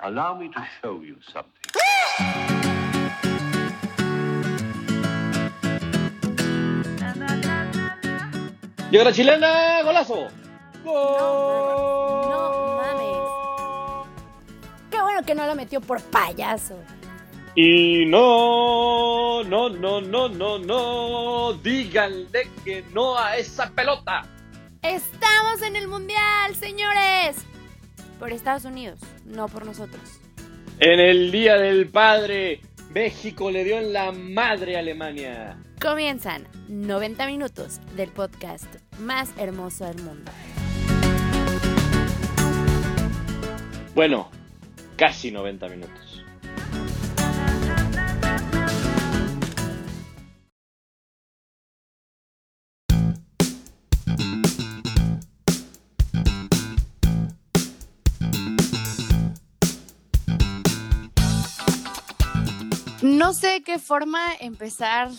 Allow me to show you something. Llega la chilena, golazo. No mames. Qué bueno que no la metió por payaso. Y no, no, no, no, no, no, díganle que no a esa pelota. Estamos en el Mundial, señores. Por Estados Unidos, no por nosotros. En el Día del Padre, México le dio en la madre a Alemania. Comienzan 90 minutos del podcast más hermoso del mundo. Bueno, casi 90 minutos. No sé qué forma empezar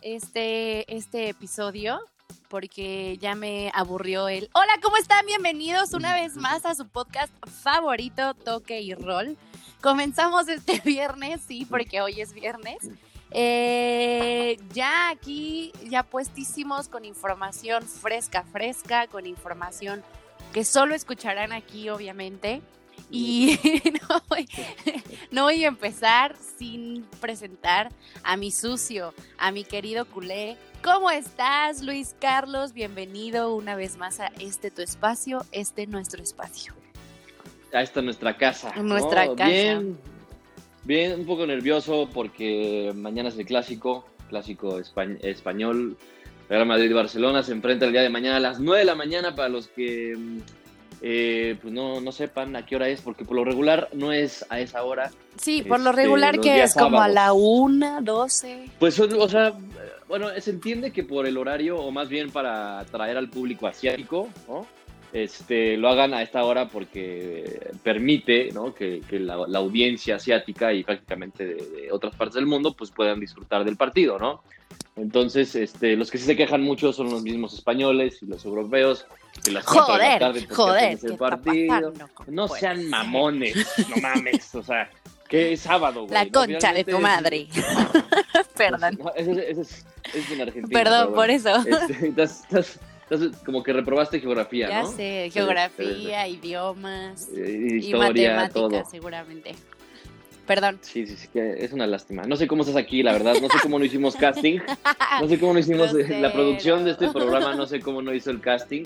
este, este episodio, porque ya me aburrió el... Hola, ¿cómo están? Bienvenidos una vez más a su podcast favorito, Toque y Roll. Comenzamos este viernes, sí, porque hoy es viernes. Eh, ya aquí, ya puestísimos con información fresca, fresca, con información que solo escucharán aquí, obviamente. Y no voy, no voy a empezar sin presentar a mi sucio, a mi querido culé. ¿Cómo estás, Luis Carlos? Bienvenido una vez más a este tu espacio, este nuestro espacio. Ahí está nuestra casa. Nuestra ¿no? casa. Bien, bien, un poco nervioso porque mañana es el clásico, clásico espa- español. Real Madrid-Barcelona se enfrenta el día de mañana a las 9 de la mañana para los que mm, eh, pues no, no sepan a qué hora es, porque por lo regular no es a esa hora. Sí, por lo Este, regular que es como a la una, doce. Pues, o sea, bueno, se entiende que por el horario, o más bien para atraer al público asiático, ¿no? Este, lo hagan a esta hora porque permite ¿no? que, que la, la audiencia asiática y prácticamente de, de otras partes del mundo pues puedan disfrutar del partido, ¿no? Entonces, este, los que sí se quejan mucho son los mismos españoles y los europeos. Que las cuatro de la Joder, tarde, ¿por qué joder, No sean mamones, no mames, o sea, que es sábado, güey. La ¿no? concha de tu madre. Perdón. No, es- en Argentina. Perdón por eso. Este, como que reprobaste geografía, Ya ¿no? sé, Sí, geografía, idiomas eh, y historia, matemáticas, todo. seguramente. Perdón. Sí, sí, sí, que es una lástima. No sé cómo estás aquí, la verdad. No sé cómo no hicimos casting. No sé cómo no hicimos la producción de este programa. No sé cómo no hizo el casting.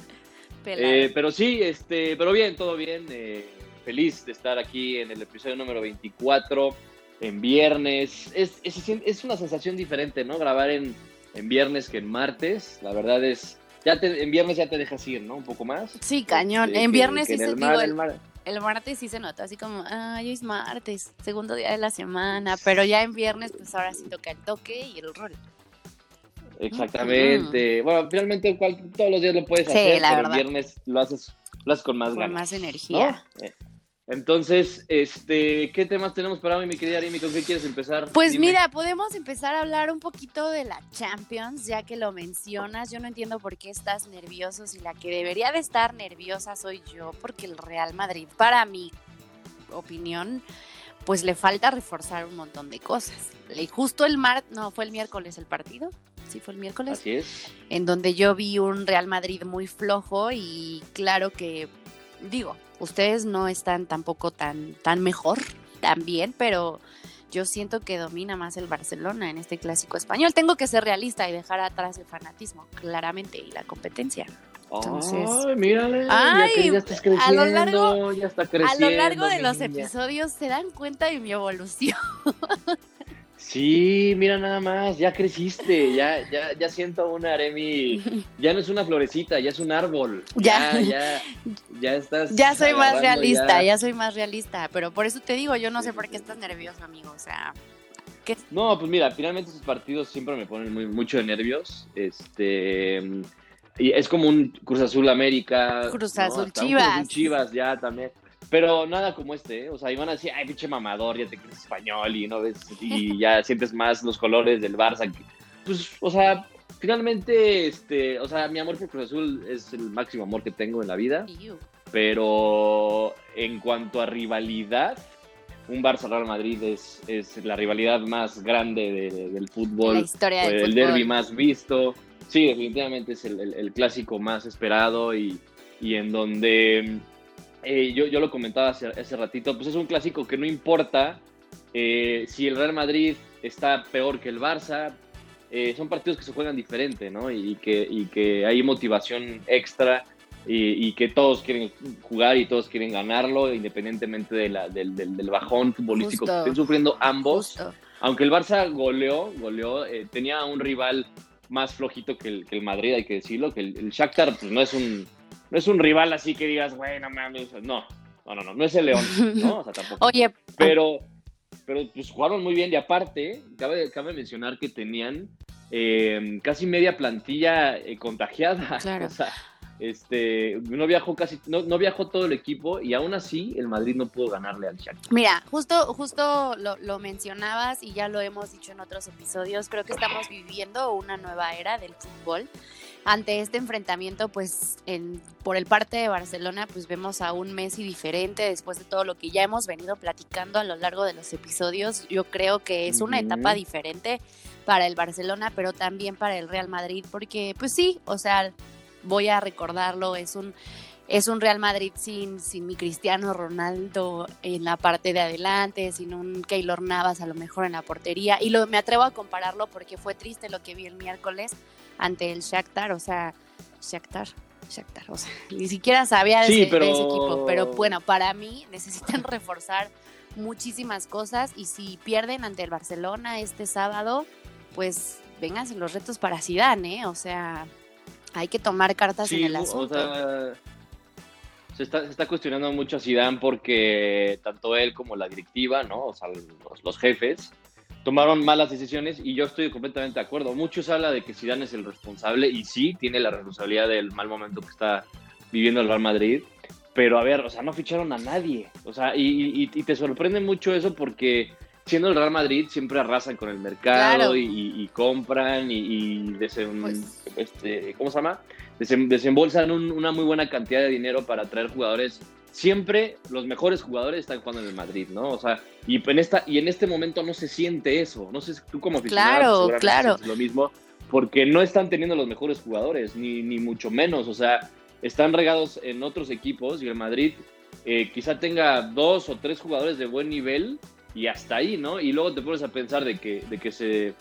Eh, pero sí, este, pero bien, todo bien. eh, feliz de estar aquí en el episodio número 24, en viernes. Es, es, es una sensación diferente, ¿no? Grabar en, en viernes que en martes. La verdad es, ya te, en viernes ya te dejas ir, ¿no? Un poco más. sí, cañón. Este, en viernes que sí en se el mar- digo, el el, mar- el martes sí se nota, así como, ah, hoy es martes, segundo día de la semana, pero ya en viernes, pues ahora sí toca el toque y el rol. Exactamente. Bueno, finalmente cual- todos los días lo puedes Sí, hacer, la pero verdad. el viernes lo haces, lo haces con más Con ganas. más ¿no? energía. Eh, Entonces, este, ¿qué temas tenemos para hoy, mi querida Arimi? ¿Con qué quieres empezar? Pues Dime. mira, podemos empezar a hablar un poquito de la Champions, ya que lo mencionas. Yo no entiendo por qué estás nervioso si la que debería de estar nerviosa soy yo, porque el Real Madrid, para mi opinión, pues le falta reforzar un montón de cosas. Y justo el mar, no, fue el miércoles el partido. Sí, fue el miércoles. Así es. en donde yo vi un Real Madrid muy flojo y claro que, digo, ustedes no están tampoco tan, tan mejor, tan bien, pero yo siento que domina más el Barcelona en este clásico español. Tengo que ser realista y dejar atrás el fanatismo, claramente, y la competencia. Entonces- Ay, mírale. Ay, ya, que ya estás a creciendo. lo largo- ya está A creciendo. lo largo de los niña. episodios se dan cuenta de mi evolución. Sí, mira nada más, ya creciste, ya, ya, ya siento una Aremi, ya no es una florecita, ya es un árbol. Ya. Ya, ya, ya estás. Ya soy más realista, ya soy más realista, pero por eso te digo, yo no sé por qué estás nervioso, amigo, o sea, ¿qué? No, pues mira, finalmente esos partidos siempre me ponen muy, mucho de nervios. Este. Y es como un Cruz Azul América. Cruz. Azul un Cruz Azul Chivas. Chivas ya también. Pero nada como este, ¿eh? O sea, iban a decir, ay, pinche mamador, ya te crees español y no ves, y ya sientes más los colores del Barça. Pues, o sea, finalmente, este, o sea, mi amor por Cruz Azul es el máximo amor que tengo en la vida. Pero en cuanto a rivalidad, un Barça-Real Madrid es, es la rivalidad más grande de- del fútbol, La historia del el fútbol. derby más visto. Sí, definitivamente es el, el- el clásico más esperado y, y en donde eh, yo, yo lo comentaba hace, hace ratito, pues es un clásico que no importa eh, si el Real Madrid está peor que el Barça, eh, son partidos que se juegan diferente, ¿no? Y que, y que hay motivación extra y, y que todos quieren jugar y todos quieren ganarlo, independientemente de la- del, del- del bajón futbolístico Justo. que estén sufriendo ambos. Justo. Aunque el Barça goleó, goleó, tenía un rival más flojito que el, que el Madrid, hay que decirlo, que el, el Shakhtar pues, no es un no es un rival así que digas, güey, no mames, no, no, no, no, no es el León, ¿no? O sea, tampoco. Oye, Pero, pero pues jugaron muy bien y aparte, cabe, cabe mencionar que tenían eh, casi media plantilla eh, contagiada. Claro. O sea, este, no viajó casi, no, no viajó todo el equipo y aún así el Madrid no pudo ganarle al Shakhtar. Mira, justo, justo lo, lo mencionabas y ya lo hemos dicho en otros episodios, creo que estamos viviendo una nueva era del fútbol. Ante este enfrentamiento, pues en, por el parte de Barcelona, pues vemos a un Messi diferente después de todo lo que ya hemos venido platicando a lo largo de los episodios. Yo creo que es una etapa diferente para el Barcelona, pero también para el Real Madrid, porque pues sí, o sea, voy a recordarlo, es un es un Real Madrid sin, sin mi Cristiano Ronaldo en la parte de adelante, sin un Keylor Navas a lo mejor en la portería. Y lo, me atrevo a compararlo porque fue triste lo que vi el miércoles ante el Shakhtar, o sea, Shakhtar, Shakhtar, o sea, ni siquiera sabía de, Sí, ese, de pero- ese equipo. Pero bueno, para mí necesitan reforzar muchísimas cosas y si pierden ante el Barcelona este sábado, pues vénganse los retos para Zidane, ¿eh? O sea, hay que tomar cartas en el o asunto. sea, se está, se está cuestionando mucho a Zidane porque tanto él como la directiva, ¿no? O sea, los, los jefes tomaron malas decisiones y yo estoy completamente de acuerdo. Muchos hablan de que Zidane es el responsable y sí, tiene la responsabilidad del mal momento que está viviendo el Real Madrid. Pero a ver, o sea, no ficharon a nadie. O sea, y, y- y te sorprende mucho eso porque siendo el Real Madrid siempre arrasan con el mercado Claro. y, compran y, desem- Pues- este, ¿cómo se llama? Desem- desembolsan un- una muy buena cantidad de dinero para traer jugadores. Siempre los mejores jugadores están jugando en el Madrid, ¿no? O sea, y en esta y en este momento no se siente eso. No sé, tú como aficionado Claro, claro. lo mismo, porque no están teniendo los mejores jugadores, ni, ni mucho menos. O sea, están regados en otros equipos y el Madrid eh, quizá tenga dos o tres jugadores de buen nivel y hasta ahí, ¿no? Y luego te pones a pensar de que, de que se,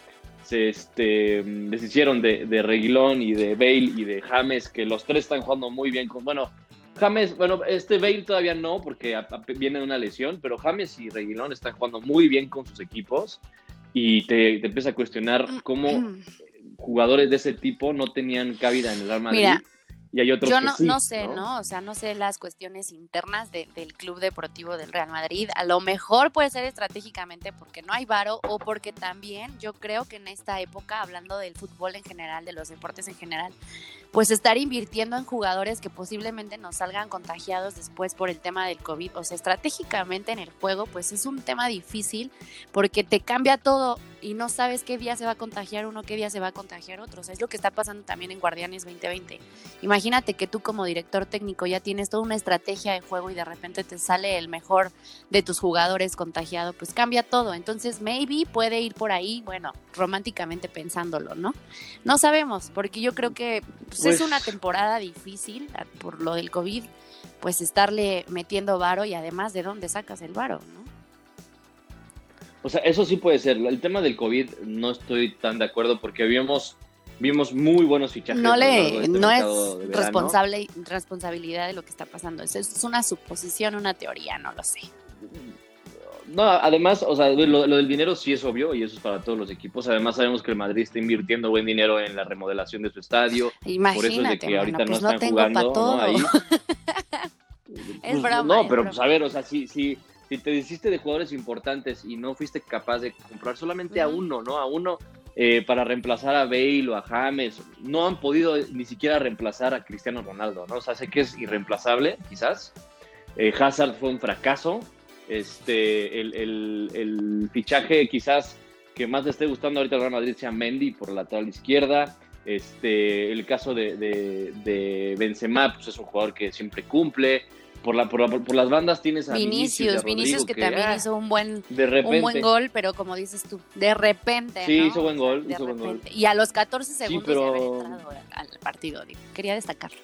se este, deshicieron de, de Reguilón y de Bale y de James, que los tres están jugando muy bien con, bueno, James, bueno, este Bale todavía no, porque a- a- viene de una lesión, pero James y Reguilón están jugando muy bien con sus equipos y te, te empieza a cuestionar cómo jugadores de ese tipo no tenían cabida en el Real Madrid. Mira, y hay otros Yo que no, sí, no sé, ¿no? O sea, no sé las cuestiones internas de- del Club Deportivo del Real Madrid. A lo mejor puede ser estratégicamente porque no hay varo o porque también yo creo que en esta época, hablando del fútbol en general, de los deportes en general, pues estar invirtiendo en jugadores que posiblemente nos salgan contagiados después por el tema del COVID. O sea, estratégicamente en el juego, pues es un tema difícil porque te cambia todo y no sabes qué día se va a contagiar uno, qué día se va a contagiar otro. O sea, es lo que está pasando también en Guardianes 2020. Imagínate que tú como director técnico ya tienes toda una estrategia de juego y de repente te sale el mejor de tus jugadores contagiado, pues cambia todo. Entonces, maybe puede ir por ahí, bueno, románticamente pensándolo, ¿no? No sabemos, porque yo creo que pues, Pues- es una temporada difícil a- por lo del COVID, pues estarle metiendo varo y además de dónde sacas el varo, ¿no? O sea, eso sí puede ser. El tema del COVID no estoy tan de acuerdo porque vimos, vimos muy buenos fichajes. No le, este no de es responsable, responsabilidad de lo que está pasando. Es, es una suposición, una teoría, no lo sé. No, además, o sea, lo, lo del dinero sí es obvio y eso es para todos los equipos. Además, sabemos que el Madrid está invirtiendo buen dinero en la remodelación de su estadio. Por eso es de Imagínate, que mano, ahorita pues no no están tengo jugando para ¿no? ahí. Es Pues, broma, No, pero broma. pues a ver, o sea, si, si, si te deshiciste de jugadores importantes y no fuiste capaz de comprar solamente a uno, ¿no? A uno eh, para reemplazar a Bale o a James, no han podido ni siquiera reemplazar a Cristiano Ronaldo, ¿no? O sea, sé que es irreemplazable, quizás. Eh, Hazard fue un fracaso. Este, el, el- el fichaje quizás que más le esté gustando ahorita al Real Madrid sea Mendy por la lateral izquierda. Este, el caso de, de, de Benzema, pues es un jugador que siempre cumple. Por, la, por, la- por las bandas tienes a Vinicius, Vinicius, Vinicius que también ah, hizo un buen, de repente. un buen gol, pero como dices tú, de repente. Sí, ¿no? hizo buen gol, de hizo buen gol. repente. Y a los 14 segundos de haber pero- entrado al partido, digo, quería destacarlo.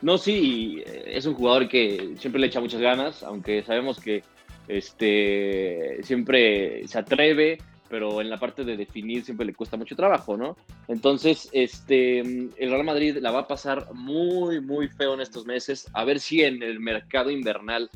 No, sí, eh, es un jugador que siempre le echa muchas ganas, aunque sabemos que este siempre se atreve, pero en la parte de definir siempre le cuesta mucho trabajo, ¿no? Entonces, este, el Real Madrid la va a pasar muy, muy feo en estos meses. A ver si en el mercado invernal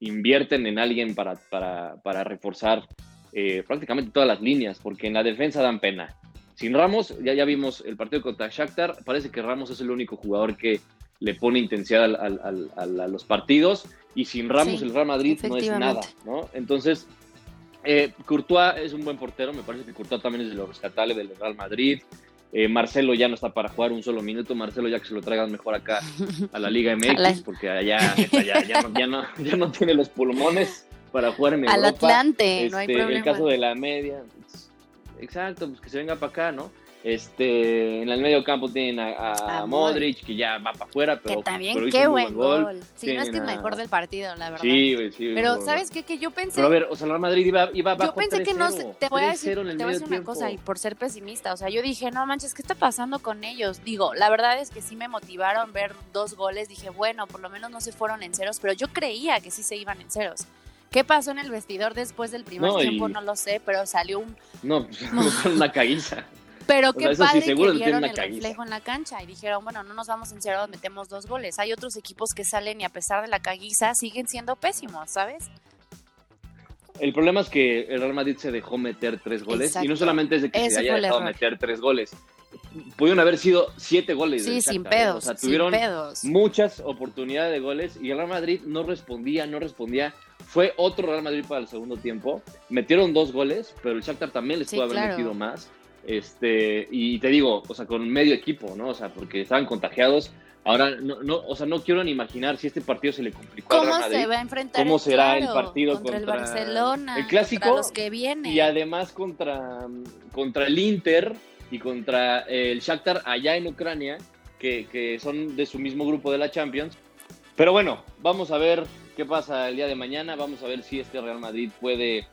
invierten en alguien para, para, para reforzar eh, prácticamente todas las líneas, porque en la defensa dan pena. Sin Ramos, ya, ya vimos el partido contra Shakhtar, parece que Ramos es el único jugador que le pone intensidad al- al- al- a los partidos y sin Ramos Sí, el Real Madrid no es nada. ¿no? Entonces, eh, Courtois es un buen portero, me parece que Courtois también es de lo rescatable del Real Madrid. Eh, Marcelo ya no está para jugar un solo minuto, Marcelo ya que se lo traigan mejor acá a la Liga MX, porque allá neta, ya, ya no, ya, no, ya no tiene los pulmones para jugar en Al Europa. Atlante, no hay Este, problema. el caso de la media, exacto, pues que se venga para acá, ¿no? Este, en el medio campo tienen a, a A Modric, que ya va para afuera, pero, que también, pero qué buen gol. Sí, no es que a- mejor del partido, la verdad. Sí, güey, sí. Pero, ¿sabes qué? Que yo pensé, Pero a ver, o sea, el Madrid iba, iba yo pensé que no, se- 3-0, te voy a 3-0 decir, te voy a decir una cosa, y por ser pesimista, o sea, yo dije, no manches, ¿qué está pasando con ellos? Digo, la verdad es que sí me motivaron ver dos goles, dije, bueno, por lo menos no se fueron en ceros, pero yo creía que sí se iban en ceros. ¿Qué pasó en el vestidor después del primer No, y- tiempo? No lo sé, pero salió un... No, una caguiza. Pero O qué sea, eso sí, padre seguro que vieron el reflejo en la cancha y dijeron, bueno, no nos vamos en ceros, metemos dos goles. Hay otros equipos que salen y a pesar de la caguiza siguen siendo pésimos, ¿sabes? El problema es que el Real Madrid se dejó meter tres goles y no solamente es de que Ese se haya dejado error. meter tres goles. Pudieron haber sido siete goles. Sí, sin Shakhtar, ¿eh? pedos, O sea, tuvieron pedos. muchas oportunidades de goles y el Real Madrid no respondía, no respondía. Fue otro Real Madrid para el segundo tiempo. Metieron dos goles, pero el Shakhtar también les Sí, pudo haber claro. metido más. Este, y te digo, o sea, con medio equipo, ¿no? O sea, porque estaban contagiados. Ahora, no, no, o sea, no quiero ni imaginar si este partido se le complicó ¿Cómo se va a enfrentar? ¿Cómo será el partido contra, el Barcelona? el clásico? contra los que vienen. Y además contra, contra el Inter y contra el Shakhtar allá en Ucrania, que, que son de su mismo grupo de la Champions. Pero bueno, vamos a ver qué pasa el día de mañana. Vamos a ver si este Real Madrid puede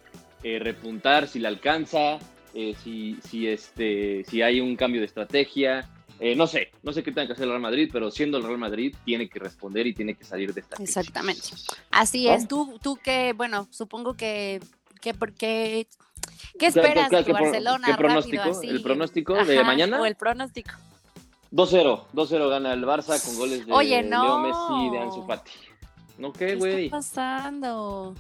eh, repuntar, si le alcanza, eh, si, si, este, si hay un cambio de estrategia. Eh, no sé, no sé qué tenga que hacer el Real Madrid, pero siendo el Real Madrid tiene que responder y tiene que salir de esta crisis. Exactamente. Así ¿No? es. Tú, tú que, bueno, supongo que, que, porque, ¿qué ¿Qué- esperas qué- de qué pro- Barcelona? qué rápido, pronóstico? así? ¿El pronóstico de Ajá, mañana? O el pronóstico. 2-0, 2-0 gana el Barça con goles de Oye, no. Leo Messi y de Ansu Fati. ¿No ¿Qué qué, güey? está pasando?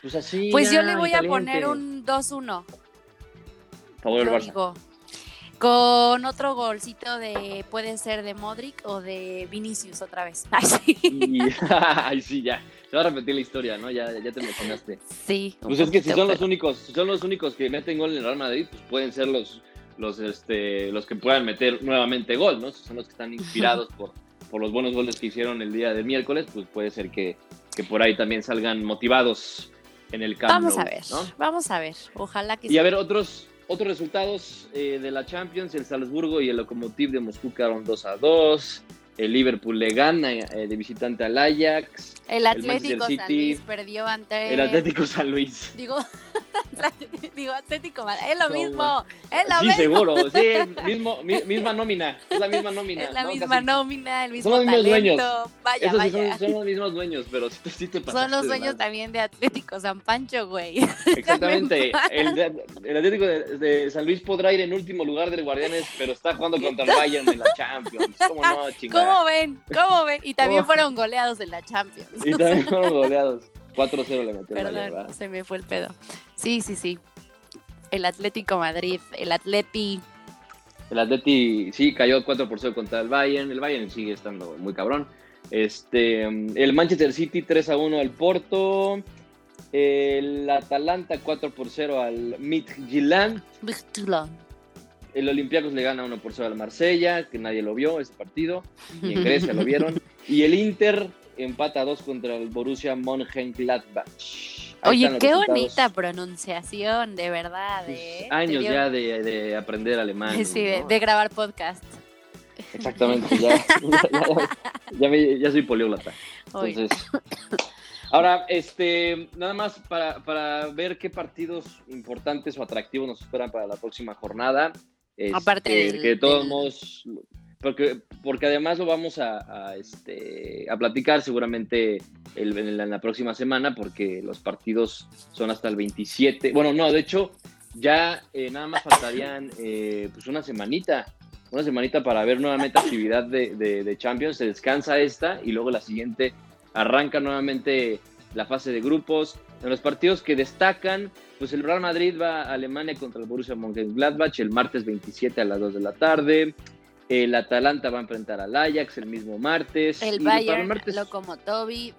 Pues así. Pues yo le voy a poner un 2-1. Favor del Barça. con otro golcito de, puede ser de Modric o de Vinicius otra vez. Ay, sí. Y, ay, sí, ya. Se va a repetir la historia, ¿no? Ya, ya te emocionaste. Sí. Pues es que si son los únicos, si son los únicos que meten gol en el Real Madrid, pues pueden ser los, los, este, los que puedan meter nuevamente gol, ¿no? Si son los que están inspirados por, por los buenos goles que hicieron el día del miércoles, pues puede ser que, que por ahí también salgan motivados en el campo. Vamos a ver, vamos a ver. Ojalá que Y a ver, otros, otros resultados eh, de la Champions, el Salzburgo y el Lokomotiv de Moscú quedaron 2 a 2. El Liverpool le gana eh, de visitante al Ajax. El Atlético Manchester San Luis perdió ante. El Atlético San Luis. Digo, digo Atlético Madrid. Es lo mismo. Es lo Sí, mismo. seguro. Sí, mismo, mi- misma nómina. Es la misma nómina. Es la ¿no? misma Casi. nómina, el mismo Son los mismos talento. dueños. Vaya, sí vaya. son, son los mismos dueños, pero sí te, sí te Son pasaste los de dueños también de Atlético San Pancho, güey. Exactamente. El, Atlético de, de San Luis podrá ir en último lugar del Guardianes, pero está jugando contra el Bayern en la Champions. ¿Cómo no, chingada? ¿Cómo ven? ¿Cómo ven? Y también ¿Cómo? fueron goleados en la Champions. Y también fueron goleados. 4-0 le Bayern, Perdón, ¿verdad? se me fue el pedo. Sí, sí, sí. El Atlético Madrid, el Atleti. El Atleti sí cayó 4 por 0 contra el Bayern. El Bayern sigue estando muy cabrón. Este, el Manchester City 3 a 1 al Porto. El Atalanta 4 por 0 al Midtjylland. El Olympiacos le gana 1 por 0 al Marsella, que nadie lo vio ese partido. Y en Grecia lo vieron. Y el Inter empata 2 contra el Borussia Mönchengladbach. Oye, qué resultados. bonita pronunciación, de verdad. ¿eh? años dio- ya de, de aprender alemán. Sí, de, ¿no? de grabar podcast. Exactamente, ya, ya, ya- ya me- ya soy poliólata. Oye, Entonces, ahora, este, nada más para, para ver qué partidos importantes o atractivos nos esperan para la próxima jornada. Este, Aparte del- que de todos del- modos, porque, porque además lo vamos a, a, este, a platicar seguramente el- en, la, en la próxima semana, porque los partidos son hasta el 27. Bueno, no, de hecho, ya eh, nada más faltarían eh, pues una semanita. Una semanita para ver nuevamente actividad de, de- de Champions. Se descansa esta y luego la siguiente arranca nuevamente la fase de grupos. En los partidos que destacan, pues el Real Madrid va a Alemania contra el Borussia Mönchengladbach el martes 27 a las 2 de la tarde. El Atalanta va a enfrentar al Ajax el mismo martes. el Bayern, martes- Locomotovi, Ahí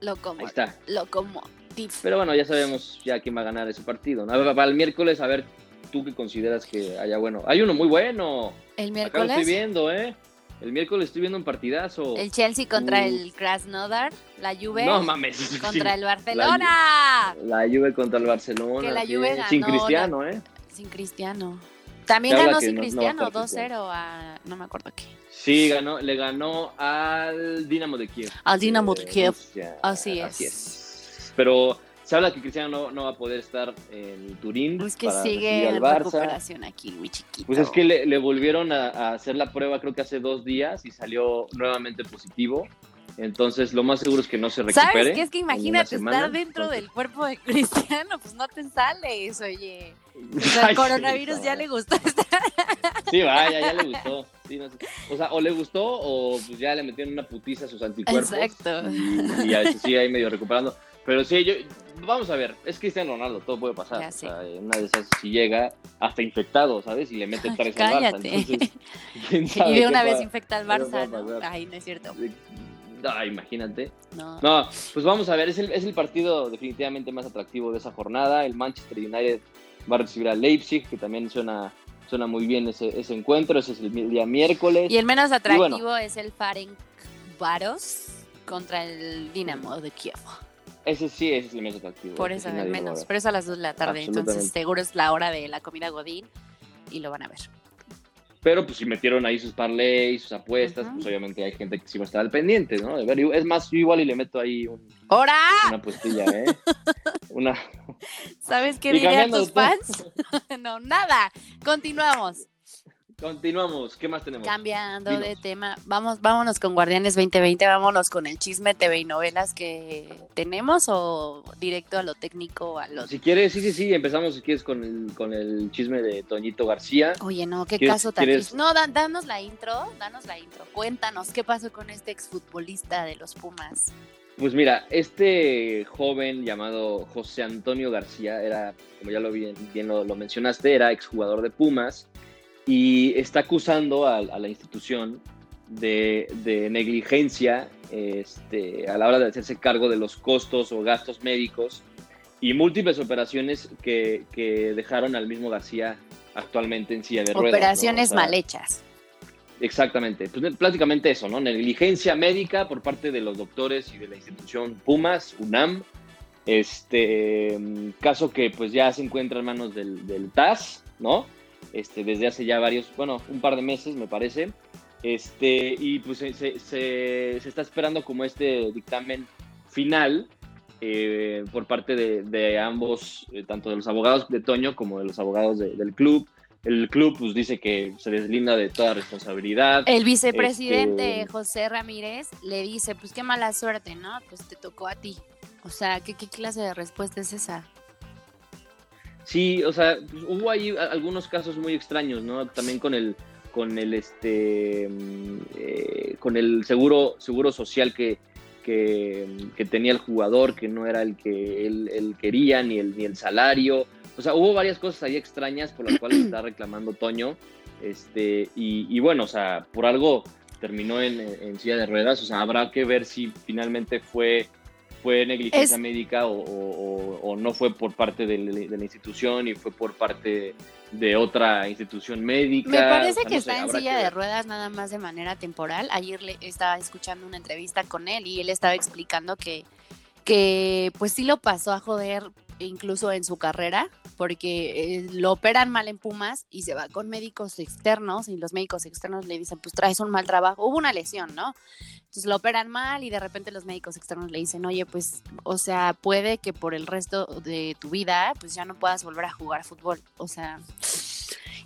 Locomo, está. Locomotiv. Pero bueno, ya sabemos ya quién va a ganar ese partido. Para el miércoles, a ver, tú qué consideras que haya bueno. Hay uno muy bueno. El Acá lo miércoles, estoy viendo, ¿eh? El miércoles estoy viendo un partidazo. el Chelsea contra el Krasnodar, la Juve No mames. contra el Barcelona. La Juve contra el Barcelona. Que la sí, Juve Sin Cristiano, ¿eh? Sin Cristiano. También ganó sin no- no Cristiano, estar Cristiano. 2-0 a. No me acuerdo qué. Sí, ganó, le ganó al Dinamo de Kiev. Al Dinamo de Kiev. Rusia. Así es. Así es. Pero se habla que Cristiano no, no va a poder estar en Turín. Es que para sigue en recuperación aquí, mi chiquito. Pues es que le, le volvieron a, a hacer la prueba creo que hace dos días y salió nuevamente positivo. Entonces lo más seguro es que no se recupere. ¿Sabes qué? Es que imagínate estar dentro del cuerpo de Cristiano, pues no te sales, oye. O sea, Ay, el coronavirus sí, ya le gustó estar. Sí, vaya, ya le gustó. Sí, no sé. O sea, o le gustó o pues ya le metieron una putiza a sus anticuerpos. Exacto. Y, y sigue ahí medio recuperando. Pero sí, yo, vamos a ver, es Cristiano Ronaldo, todo puede pasar. O sea, una de esas si llega hasta infectado, ¿sabes? Y le mete Ay, tres al Barça. Entonces, ¿quién sabe Y de una vez infecta al Barça, ¿no? Ay, no es cierto. Ah, imagínate. No. No, pues vamos a ver, es el, es el partido definitivamente más atractivo de esa jornada. El Manchester United va a recibir a Leipzig, que también suena, suena muy bien ese, ese encuentro. Ese es el día miércoles. Y el menos atractivo bueno. es el Varos contra el Dinamo de Kiev. Ese sí, ese es el más atractivo. Por eso, a menos. Pero es a las 2 de la tarde, entonces seguro es la hora de la comida Godín y lo van a ver. Pero pues si metieron ahí sus parlays, sus apuestas, pues obviamente hay gente que sí va a estar al pendiente, ¿no? De ver, es más, yo igual y le meto ahí un- ¡Hora! una puestilla, ¿eh? una... ¿Sabes qué dirían tus fans? no, nada. Continuamos. Continuamos, ¿qué más tenemos? Cambiando Dinos. de tema, vamos, vámonos con Guardianes 2020, vámonos con el chisme TV y novelas que tenemos o directo a lo técnico, a lo... Si quieres, sí, sí, sí, empezamos si quieres con el, con el chisme de Toñito García. Oye, no, qué ¿Quieres- caso tan quieres-. No, da- danos la intro, danos la intro. Cuéntanos, ¿qué pasó con este exfutbolista de los Pumas? Pues mira, este joven llamado José Antonio García era, como ya lo bien, bien lo, lo mencionaste, era exjugador de Pumas y está acusando a, a la institución de, de negligencia este, a la hora de hacerse cargo de los costos o gastos médicos y múltiples operaciones que, que dejaron al mismo García actualmente en silla de ruedas. ¿no? Operaciones O sea, mal hechas. Exactamente, pues prácticamente eso, ¿no? Negligencia médica por parte de los doctores y de la institución Pumas, UNAM. Este mm, caso que pues ya se encuentra en manos del, del TAS, ¿no? Este, desde hace ya varios, bueno, un par de meses me parece. Este, y pues se, se- se- se está esperando como este dictamen final eh, por parte de, de ambos, eh, tanto de los abogados de Toño como de los abogados de- del club. El club pues dice que se deslinda de toda responsabilidad. El vicepresidente Este- José Ramírez le dice, pues qué mala suerte, ¿no? Pues te tocó a ti. O sea, ¿qué, qué clase de respuesta es esa? Sí, o sea, pues, hubo ahí algunos casos muy extraños, ¿no? También con el con el este mm, eh, con el seguro seguro social que, que, que tenía el jugador, que no era el que él, él quería, ni el, ni el salario. O sea, hubo varias cosas ahí extrañas por las cuales está reclamando Toño. Este, y, y bueno, o sea, por algo terminó en, en silla de ruedas. O sea, habrá que ver si finalmente fue, fue negligencia Es- médica o, o- no fue por parte de, la- de la institución y fue por parte de otra institución médica. Me parece O sea, que no sé, está en silla que de ruedas nada más de manera temporal. Ayer le estaba escuchando una entrevista con él y él estaba explicando que, que pues sí lo pasó a joder incluso en su carrera, porque eh, lo operan mal en Pumas y se va con médicos externos y los médicos externos le dicen, pues traes un mal trabajo, hubo una lesión, ¿no? Entonces lo operan mal y de repente los médicos externos le dicen, oye, pues, o sea, puede que por el resto de tu vida, pues ya no puedas volver a jugar fútbol, o sea...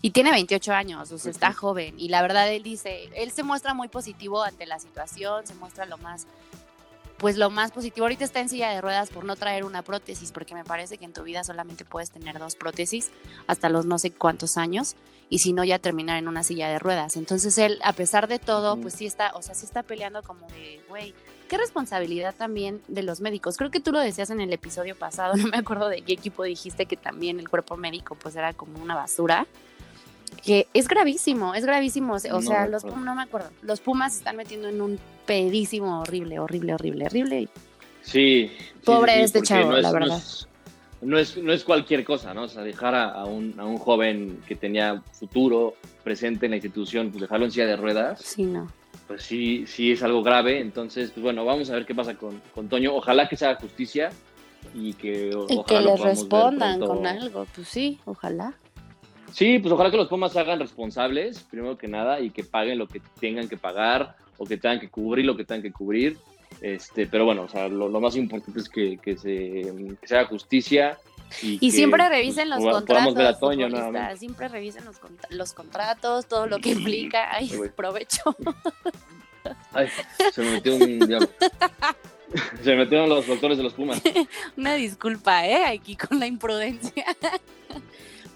Y tiene 28 años, o sea, está joven. Y la verdad, él dice, él se muestra muy positivo ante la situación, se muestra lo más pues lo más positivo, ahorita está en silla de ruedas por no traer una prótesis, porque me parece que en tu vida solamente puedes tener dos prótesis hasta los no sé cuántos años, y si no ya terminar en una silla de ruedas. Entonces él, a pesar de todo, pues sí está, o sea, sí está peleando como de, güey, qué responsabilidad también de los médicos. Creo que tú lo decías en el episodio pasado, no me acuerdo de qué equipo dijiste que también el cuerpo médico pues era como una basura que es gravísimo, es gravísimo. O sea, los no me acuerdo. Los Pumas se están metiendo en un pedísimo horrible, horrible, horrible, horrible. Sí. Pobre este chavo, no es, la verdad. No es, no es, cualquier cosa, ¿no? O sea, dejar a, un, a, un, joven que tenía futuro presente en la institución, pues dejarlo en silla de ruedas. Sí, no. Pues sí, sí es algo grave. Entonces, pues bueno, vamos a ver qué pasa con, con Toño. Ojalá que se haga justicia y que, y que le respondan con algo. Pues sí, ojalá. Sí, pues ojalá que los Pumas se hagan responsables, primero que nada, y que paguen lo que tengan que pagar o que tengan que cubrir lo que tengan que cubrir. Este, pero bueno, o sea, lo, más importante es que, que, se, que haga justicia. Y, siempre revisen los contratos. siempre revisen los, los, contratos, todo lo que implica. Ay, provecho. Ay, se me metió un Se me metieron los doctores de los Pumas. Una disculpa, ¿eh? Aquí con la imprudencia.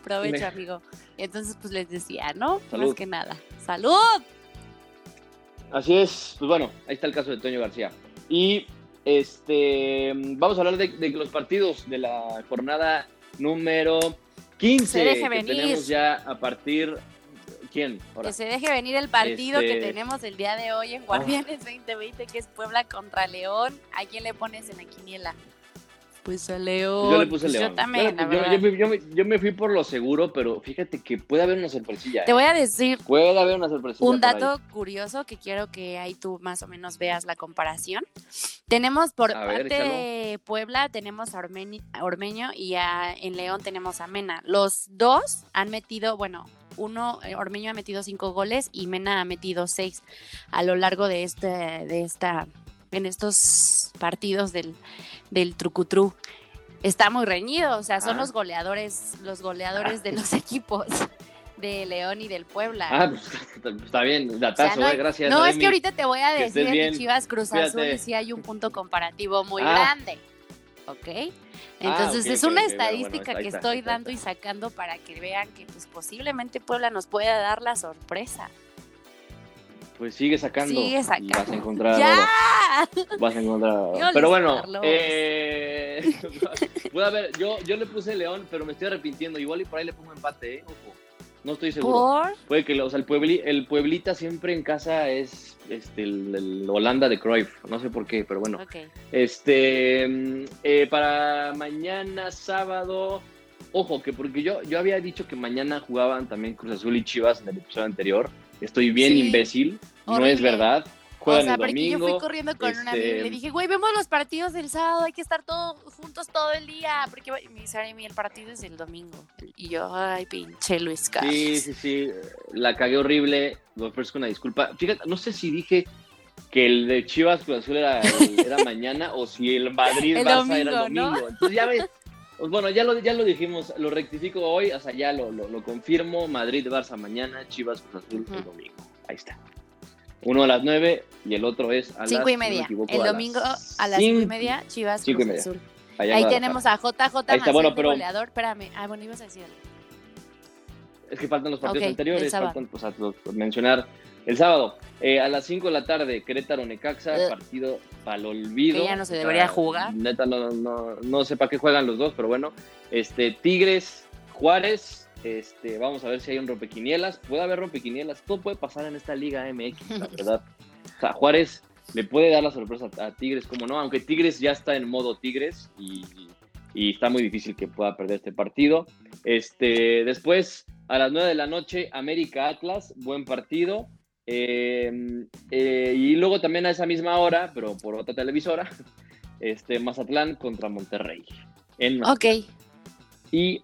Provecho, amigo. Entonces, pues les decía, ¿no? Más que nada. ¡Salud! Así es. Pues bueno, ahí está el caso de Toño García. Y este vamos a hablar de, los partidos de la jornada número 15. Se deje venir. tenemos ya a partir. ¿Quién? Que se deje venir el partido que este, tenemos el día de hoy en Guardianes 2020, que es Puebla contra León. ¿A quién le pones en la quiniela? Pues a León. Yo le puse pues León. Yo también, yo, me, fui por lo seguro, pero fíjate que puede haber una sorpresilla. Te voy a decir. Puede haber una sorpresilla. Un dato curioso que quiero que ahí tú más o menos veas la comparación. Tenemos por parte de Puebla, tenemos a Ormeño y en León tenemos a Mena. Los dos han metido, bueno, uno, eh, Ormeño ha metido cinco goles y Mena ha metido seis a lo largo de, este, de esta en estos partidos del, del trucutru. Está muy reñido, o sea, son ah. los goleadores, los goleadores de los equipos de León y del Puebla. Ah, pues, está bien, datazo, no, eh, gracias. No, es que ahorita te voy a decir que Chivas Cruz Azul sí hay un punto comparativo muy ah. grande. ¿Ok? Ah, Entonces es una estadística que estoy dando y sacando para que vean que pues posiblemente Puebla nos pueda dar la sorpresa. Pues sigue sacando. Sigue sacando. Vas a encontrar ¡Ya! Vas a encontrar Pero bueno, eh, puede haber, yo, yo le puse León, pero me estoy arrepintiendo. Igual y por ahí le pongo empate, ¿eh? Ojo. No estoy seguro. ¿Por? Puede que, o sea, el, el Pueblita siempre en casa es este, el, Holanda de Cruyff. No sé por qué, pero bueno. Este, mm, eh, para mañana, sábado, ojo, que porque yo, yo había dicho que mañana jugaban también Cruz Azul y Chivas en el episodio anterior estoy bien imbécil, no es verdad. Juegan o sea, el domingo, yo fui corriendo con una amiga y le este dije, güey, vemos los partidos del sábado, hay que estar todos juntos todo el día. Porque me dice, el partido es el domingo. Y yo, ay, pinche Luis Carlos. Sí, sí, sí, la cagué horrible. Lo ofrezco una disculpa. Fíjate, no sé si dije que el de Chivas Cruz Azul era, era mañana o si el Madrid Barça era el domingo. Entonces ya ves, pues bueno, ya lo, ya lo dijimos, lo rectifico hoy, o sea, ya lo, lo, confirmo. Madrid-Barça mañana, Chivas Cruz Azul el domingo. Ahí está. Uno a las nueve y el otro es a cinco las y media. el domingo a las cinco y media, Chivas Cruz Azul. Ahí tenemos a JJ Ahí está, bueno, pero... goleador. Espérame, ah, bueno, ibas a decir Es que faltan los partidos anteriores, faltan pues, a, mencionar el sábado, eh, a las 5 de la tarde, Querétaro Necaxa, partido para el olvido. Que ya no se debería jugar. Neta, no, no, no sé para qué juegan los dos, pero bueno. Este, Tigres, Juárez, este, vamos a ver si hay un rompequinielas. Puede haber rompequinielas, todo puede pasar en esta Liga MX, la verdad. O sea, Juárez le puede dar la sorpresa a Tigres, como no, aunque Tigres ya está en modo Tigres y, y está muy difícil que pueda perder este partido. Este, después, a las 9 de la noche, América Atlas, buen partido. Em, eh, y luego también a esa misma hora, pero por otra televisora, este, Mazatlán contra Monterrey. en Ok. Y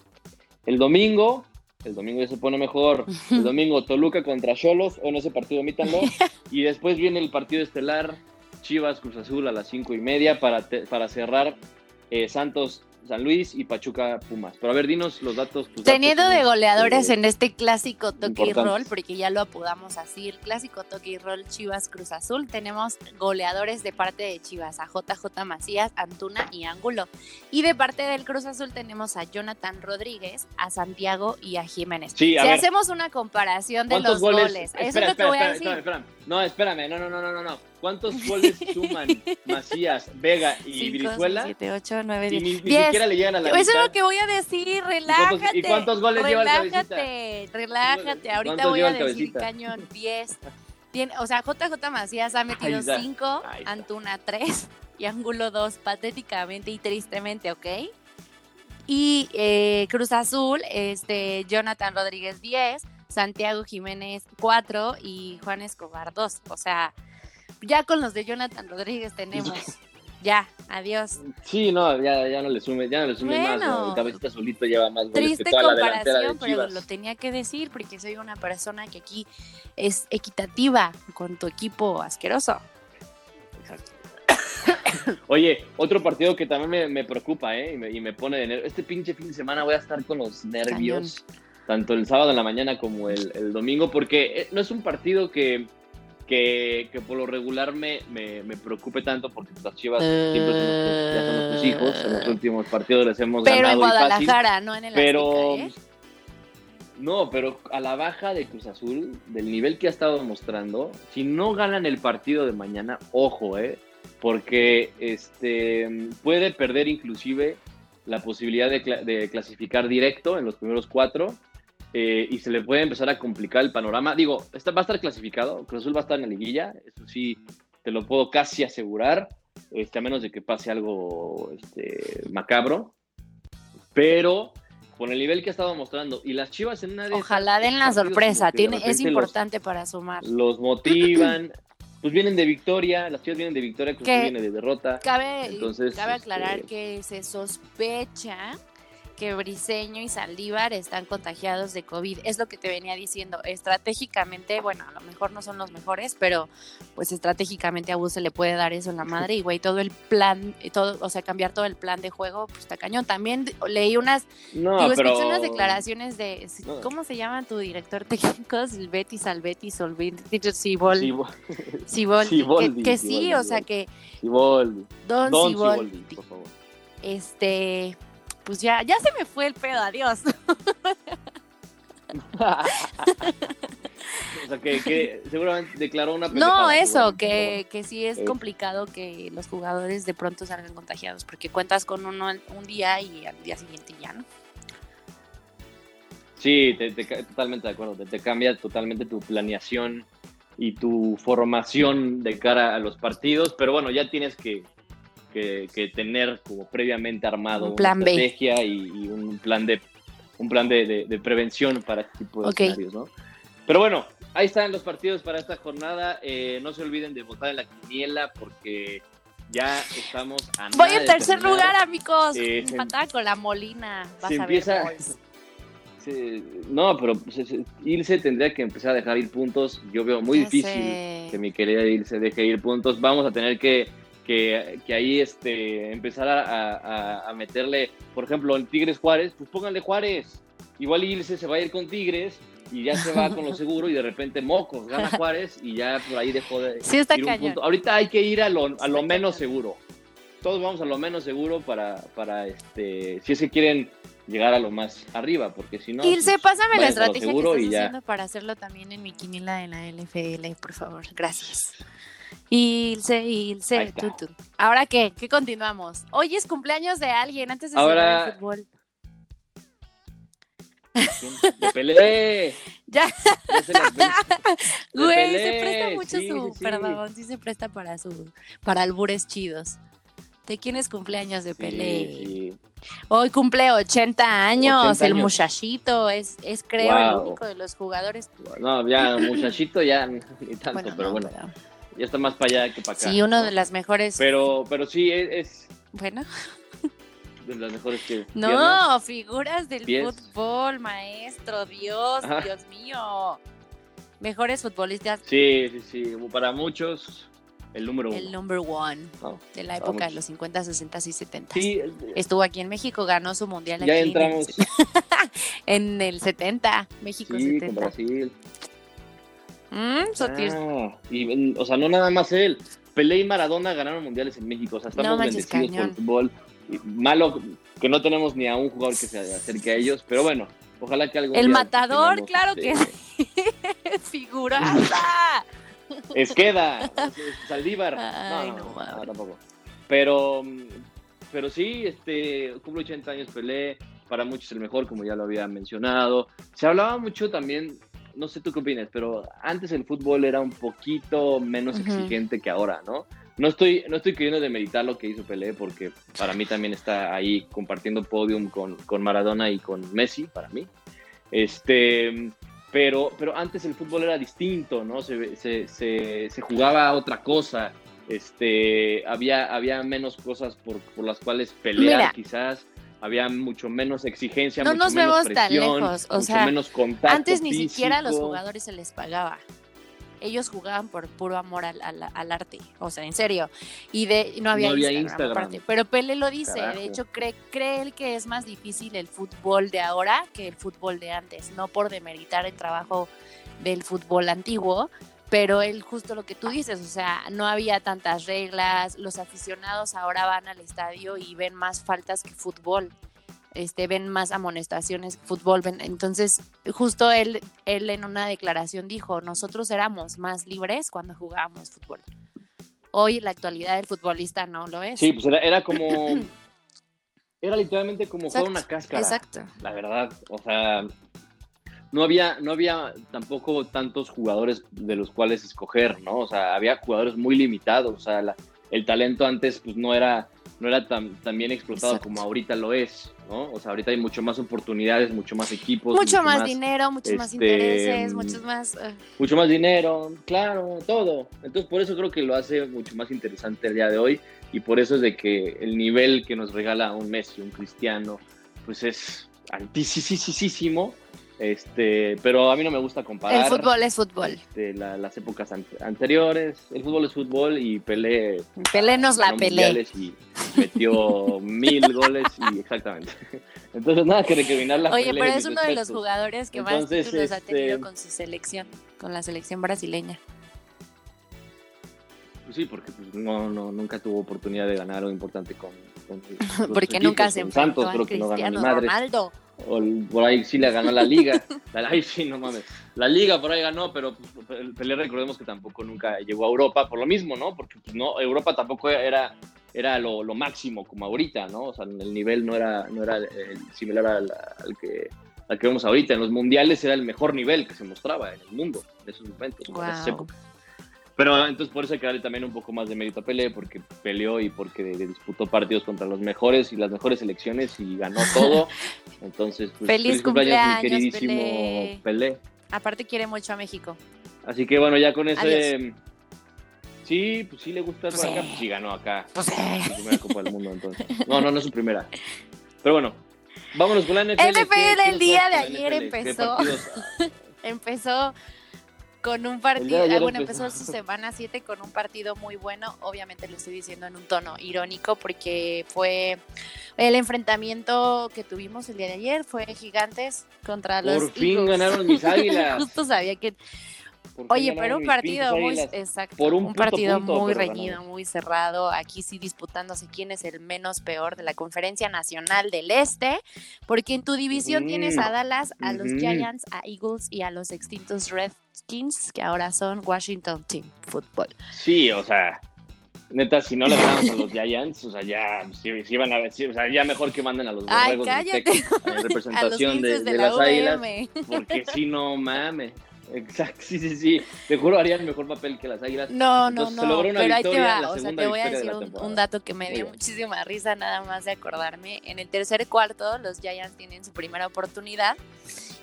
el domingo, el domingo ya se pone mejor. El domingo Toluca contra Cholos, o no ese partido, omítanlo. y después viene el partido estelar Chivas Cruz Azul a las cinco y media para, te- para cerrar eh, Santos San Luis y Pachuca Pumas. Pero a ver, dinos los datos. Teniendo datos, de goleadores eh, en este clásico toque y roll, porque ya lo apodamos así, el clásico toque y roll Chivas Cruz Azul, tenemos goleadores de parte de Chivas, a JJ Macías, Antuna y Ángulo. Y de parte del Cruz Azul tenemos a Jonathan Rodríguez, a Santiago y a Jiménez. Sí, a si ver. hacemos una comparación de ¿Cuántos los goles? goles, eso es lo que espera, voy a espera, decir. espera, espera. No, espérame, no, no, no, no, no. ¿Cuántos goles suman Macías, Vega y Cinco, Brizuela? seis, siete, ocho, nueve, Y diez. ni, ni Diez. siquiera le llegan a la Eso es mitad. lo que voy a decir, cuántos- relájate. y cuántos goles lleva el relájate, relájate. Ahorita ¿Cuántos voy a decir cabecita? cañón 10. Tiene, o sea, JJ Macías ha metido Ahí está, 5, ahí está. Antuna 3 y Ángulo 2, patéticamente y tristemente, ¿ok? Y eh, Cruz Azul, este, Jonathan Rodríguez 10, Santiago Jiménez 4 y Juan Escobar 2. O sea, ya con los de Jonathan Rodríguez tenemos. Ya, adiós. Sí, no, ya, ya no le sume, ya no le sume más. ¿no? El cabecita solito lleva más goles Triste que toda la delantera de comparación, pero lo tenía que decir porque soy una persona que aquí es equitativa con tu equipo asqueroso. Oye, otro partido que también me, me preocupa, ¿eh? Y me, y me pone de nervios. Este pinche fin de semana voy a estar con los nervios, tanto el sábado en la mañana como el, el domingo, porque eh, no es un partido que, que, que por lo regular me, me, me preocupe tanto, porque las chivas siempre son nuestros- ya son nuestros hijos. En los últimos partidos les hemos Pero en ganado y fácil. Guadalajara, no en el Pero. Azteca, ¿eh? No, pero a la baja de Cruz Azul, del nivel que ha estado mostrando, si no ganan el partido de mañana, ojo, ¿eh? Porque este, puede perder inclusive la posibilidad de clasificar directo en los primeros cuatro eh, y se le puede empezar a complicar el panorama. Digo, está, va a estar clasificado, Cruz Azul va a estar en la liguilla, eso sí, te lo puedo casi asegurar, este, a menos de que pase algo este, macabro. Pero con el nivel que ha estado mostrando y las Chivas en una de Ojalá den la sorpresa, tiene, es repente los- importante para sumar. Los, motivan, pues vienen de victoria, las Chivas vienen de victoria, Cruz Azul viene de derrota. Cabe, Entonces, cabe aclarar este- que se sospecha que Briseño y Saldívar están contagiados de COVID. Es lo que te venía diciendo. Estratégicamente, bueno, a lo mejor no son los mejores, pero pues estratégicamente a Bus se le puede dar eso en la madre y güey, todo el plan, todo, o sea, cambiar todo el plan de juego, pues está cañón. También leí unas, No, digo, pero unas declaraciones de. ¿cómo se llama tu director técnico? Silvetti, Salvetti, Solvetti, Siboldi, Siboldi, que, que sí, o sea que Siboldi. Don, Don Siboldi, Siboldi, por favor. este, pues ya, ya se me fue el pedo, adiós. o sea, que, que seguramente declaró una No, eso, que, que sí es Eh. complicado que los jugadores de pronto salgan contagiados, porque cuentas con uno un día y al día siguiente ya, ¿no? Sí, te- totalmente de acuerdo. Te, te cambia totalmente tu planeación y tu formación de cara a los partidos, pero bueno, ya tienes que, que- que tener como previamente armado Un plan una estrategia y, y un plan de un plan de, de- de prevención para este tipo de Ok. escenarios, ¿no? Pero bueno, ahí están los partidos para esta jornada. Eh, no se olviden de votar en la quiniela porque ya estamos a Voy nada en tercer terminar. lugar, amigos. Eh, se- Empatada con la Molina. Vas se a empieza- ver. Sí, no, pero pues, es- Ilse tendría que empezar a dejar ir puntos. Yo veo muy Ya difícil sé. que mi querida Ilse deje ir puntos. Vamos a tener que, que, que ahí este, empezar a, a- a meterle, por ejemplo, en Tigres Juárez, pues pónganle Juárez. Igual Ilse se va a ir con Tigres y ya se va con lo seguro y de repente mocos, gana Juárez y ya por ahí dejó de Sí está ir un punto. Ahorita hay que ir a lo, a lo menos seguro. Todos vamos a lo menos seguro para, para este, si es que quieren llegar a lo más arriba, porque si no... Ilse, pues, pásame la estrategia que estás ya. haciendo para hacerlo también en mi quinila en la LFL, por favor. Gracias. Ilse, Ilse, está. tutun. ¿Ahora qué? ¿Qué continuamos? Hoy es cumpleaños de alguien antes de Ahora- el fútbol. De Pelé. Ya, Ya se las güey, se presta mucho sí, su, sí, perdón, sí se presta para su, para albures chidos. ¿De quién es cumpleaños de? Sí. Hoy cumple 80 años, 80 el muchachito, es, es creo el único de los jugadores. No, ya, muchachito, ya ni tanto, Bueno, pero no, bueno, pero- ya está más para allá que para acá. sí, uno ¿no? de las mejores. Pero, pero sí, es, es- Bueno, de las mejores que No, piernas. figuras del Pies. fútbol, maestro, Dios, Ajá. Dios mío. Mejores futbolistas, Sí, sí, sí. Para muchos, el número uno. el number one No, de la época de los 50, 60 y 70. Sí, Estuvo aquí en México, ganó su mundial ya aquí en- entramos. en el 70, México Sí, con 70. Brasil. Mm, Sotir. Ah, y, o sea, no nada más él. Pelé y Maradona ganaron mundiales en México. O sea, estamos No bendecidos por el fútbol. Malo que no tenemos ni a un jugador que se acerque a ellos, pero bueno, ojalá que algún El día matador, tengamos, claro este, que figuraza. Esqueda, Saldívar. Ay, no, no no, no, tampoco. Pero, mm, pero sí, este, cumple 80 años Pelé, para muchos el mejor, como ya lo había mencionado. Se hablaba mucho también, no sé tú qué opinas, pero antes el fútbol era un poquito menos exigente que ahora, ¿no? No estoy, no estoy queriendo demeritar lo que hizo Pelé, porque para mí también está ahí compartiendo podium con, con Maradona y con Messi, para mí. Este, pero, pero antes el fútbol era distinto, ¿no? Se, se, se, se jugaba otra cosa. Este, había, había menos cosas por, por las cuales pelear, Mira. quizás. Había mucho menos exigencia, No mucho nos menos vemos tan presión, lejos, o mucho sea, menos contacto Antes ni siquiera a los jugadores se les pagaba. Ellos jugaban por puro amor al, al- al arte, o sea, en serio. Y de no había, No había Instagram, Instagram. aparte. Pero Pele lo dice, Carajo. de hecho cree, cree él que es más difícil el fútbol de ahora que el fútbol de antes, no por demeritar el trabajo del fútbol antiguo, pero él justo lo que tú dices, o sea, no había tantas reglas, los aficionados ahora van al estadio y ven más faltas que fútbol este, ven más amonestaciones, fútbol, ven- entonces justo él, él en una declaración dijo, nosotros éramos más libres cuando jugábamos fútbol. Hoy en la actualidad el futbolista no lo es. Sí, pues era, era como. Era literalmente como jugar una cáscara. Exacto. La verdad. O sea. No había, no había tampoco tantos jugadores de los cuales escoger, ¿no? O sea, había jugadores muy limitados. O sea, la- el talento antes pues no era, no era tan, tan bien explotado Exacto. como ahorita lo es, ¿no? O sea, ahorita hay mucho más oportunidades, mucho más equipos. Mucho más dinero, muchos más este, intereses, mm, muchos más... eh, mucho más dinero, claro, todo. Entonces por eso creo que lo hace mucho más interesante el día de hoy y por eso es de que el nivel que nos regala un Messi, un Cristiano, pues es altísimo. Este, pero a mí no me gusta comparar el fútbol es fútbol. este, la- las épocas an- anteriores. El fútbol es fútbol y Pelé Pelé nos la pelé. y metió mil goles y exactamente. Entonces nada que recriminar la Oye, Pelé, pero es uno de los jugadores que Entonces, más títulos ha este- tenido con su selección, con la selección brasileña. Pues sí, porque pues, no, no, nunca tuvo oportunidad de ganar algo importante con, con con Porque nunca equipos, se enfrentó Santos, a creo que no ganó madre. O el- por ahí sí le ganó la liga. La, ay, sí, no mames. La liga por ahí ganó, pero el Pelé recordemos que tampoco nunca llegó a Europa por lo mismo, ¿no? Porque pues, no, Europa tampoco era, era lo, lo máximo como ahorita, ¿no? O sea, el nivel no era, no era eh, similar al, al que, al que vemos ahorita. En los mundiales era el mejor nivel que se mostraba en el mundo en esos momentos, en esas épocas. Pero entonces por eso hay que darle también un poco más de mérito a Pelé, porque peleó y porque disputó partidos contra los mejores y las mejores selecciones y ganó todo. Entonces, pues, Feliz mi cumpleaños, queridísimo Pelé. Pelé. Aparte quiere mucho a México. Así que bueno, ya con ese... Adiós. Sí, pues sí le gusta Pues acá, sí. pues sí ganó acá. Pues, Su primera Copa del Mundo, entonces. No, no, no es su primera. Pero bueno, vámonos con la NFL. NFL ¿Qué- qué el día de ayer empezó. empezó con un partido, ah, bueno, empezó. empezó su semana 7 con un partido muy bueno, obviamente lo estoy diciendo en un tono irónico porque fue el enfrentamiento que tuvimos el día de ayer, fue Gigantes contra los Por fin Eagles. ganaron mis águilas. Justo sabía que ¿Por qué Oye, pero un partido muy exacto, Por un un, partido punto, muy reñido, muy cerrado, aquí sí disputándose quién es el menos peor de la Conferencia Nacional del Este, porque en tu división Ujú. tienes a Dallas, a los. Giants, a Eagles y a los extintos Redskins, que ahora son Washington Team Football. Sí, o sea, neta, si no le ganamos a los Giants, o sea, ya, si, si iban a ver, sí, o sea, ya mejor que manden a los borregos. Tec en a representación de, 15 de, de la las águilas, porque si no mames. Exacto, sí, sí, sí. Te juro, haría el mejor papel que las águilas. No, no, Entonces, no. Pero ahí te va. O sea, te voy a de decir la un, un dato que me dio muchísima risa nada más de acordarme. En el tercer cuarto, los Giants tienen su primera oportunidad.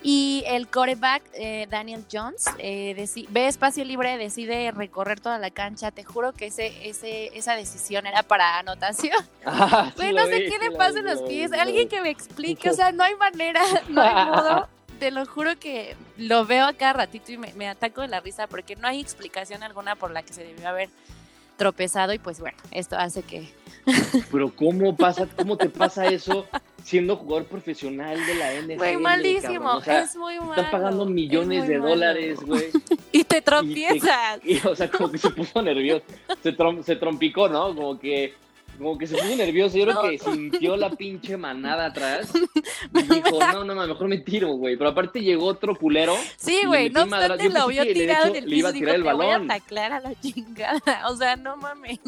Y el quarterback, eh, Daniel Jones, eh, ve espacio libre, decide recorrer toda la cancha. Te juro que ese, ese, esa decisión era para anotación. Ah, lo no sé vi, qué le pasa en los pies. Alguien que me explique. O sea, no hay manera, no hay modo. Te lo juro que lo veo a cada ratito y me, me ataco de la risa porque no hay explicación alguna por la que se debió haber tropezado. Y pues bueno, esto hace que. Pero ¿cómo pasa, cómo te pasa eso siendo jugador profesional de la NFL? Güey, malísimo. cabrón? O sea, es muy malo. están pagando es millones muy de malo. dólares, güey. Y te tropiezas. Y, o sea, como que se puso nervioso. Se, trom- se trompicó, ¿no? Como que, como que se puso nervioso. Yo creo que sintió la pinche manada atrás. Y dijo, no, no, no, mejor me tiro, güey. Pero aparte llegó otro culero. Sí, güey, no obstante lo vio tirado en el le iba piso a dijo, tirar el te voy a balón". a la chingada. O sea, no mames.